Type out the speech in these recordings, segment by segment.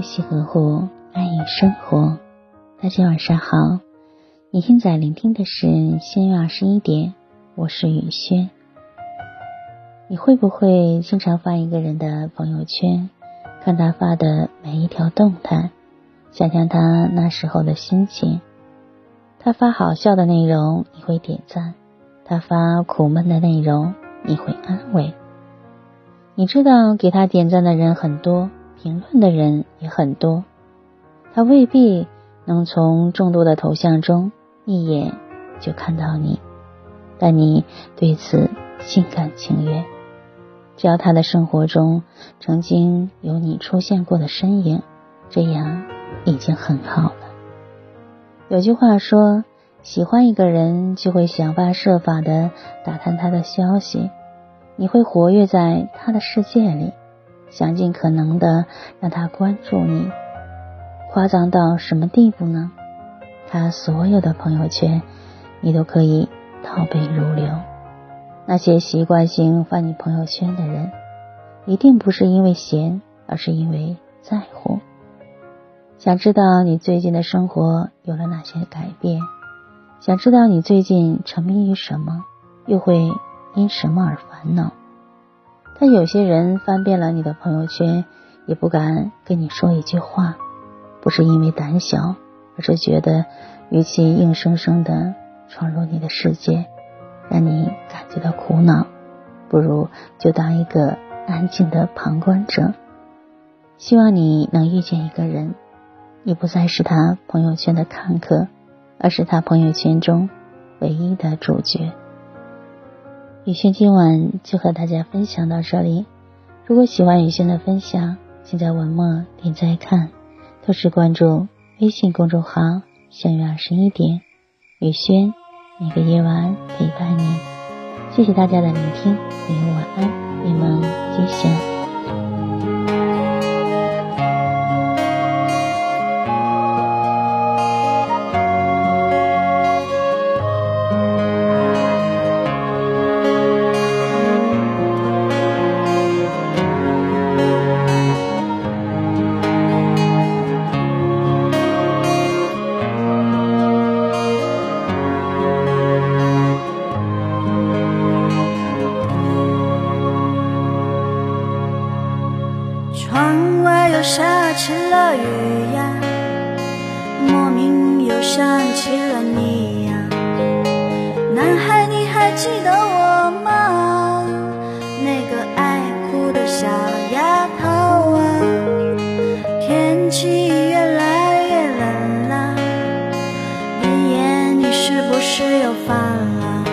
呼吸呵护，爱与生活。大家晚上好，你现在聆听的是新月二十一点，我是雨轩。你会不会经常翻一个人的朋友圈，看他发的每一条动态，想象他那时候的心情？他发好笑的内容，你会点赞；他发苦闷的内容，你会安慰。你知道给他点赞的人很多，评论的人也很多，他未必能从众多的头像中一眼就看到你，但你对此心甘情愿。只要他的生活中曾经有你出现过的身影，这样已经很好了。有句话说，喜欢一个人就会想方设法的打探他的消息。你会活跃在他的世界里，想尽可能的让他关注你。夸张到什么地步呢？他所有的朋友圈，你都可以倒背如流。那些习惯性翻你朋友圈的人，一定不是因为闲，而是因为在乎。想知道你最近的生活有了哪些改变？想知道你最近沉迷于什么？又会？因什么而烦恼？但有些人翻遍了你的朋友圈，也不敢跟你说一句话，不是因为胆小，而是觉得与其硬生生的闯入你的世界，让你感觉到苦恼，不如就当一个安静的旁观者。希望你能遇见一个人，你不再是他朋友圈的看客，而是他朋友圈中唯一的主角。雨轩今晚就和大家分享到这里。如果喜欢雨轩的分享，请在文末点赞看，同时关注微信公众号“相约二十一点”。雨轩每个夜晚陪伴你。谢谢大家的聆听，朋友晚安，你们吉祥。起了雨呀，莫名又想起了你呀。男孩，你还记得我吗？那个爱哭的小丫头啊。天气越来越冷了，语言你是不是又烦了？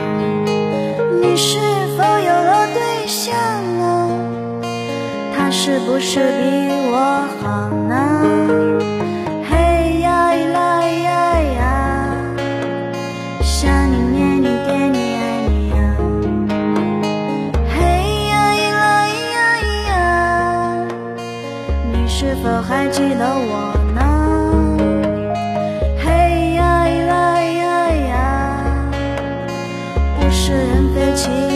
你是否有了对象啊？他是不是比？你是否还记得我呢？嘿呀呀呀呀物是人非情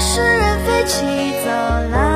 是人非，起走了。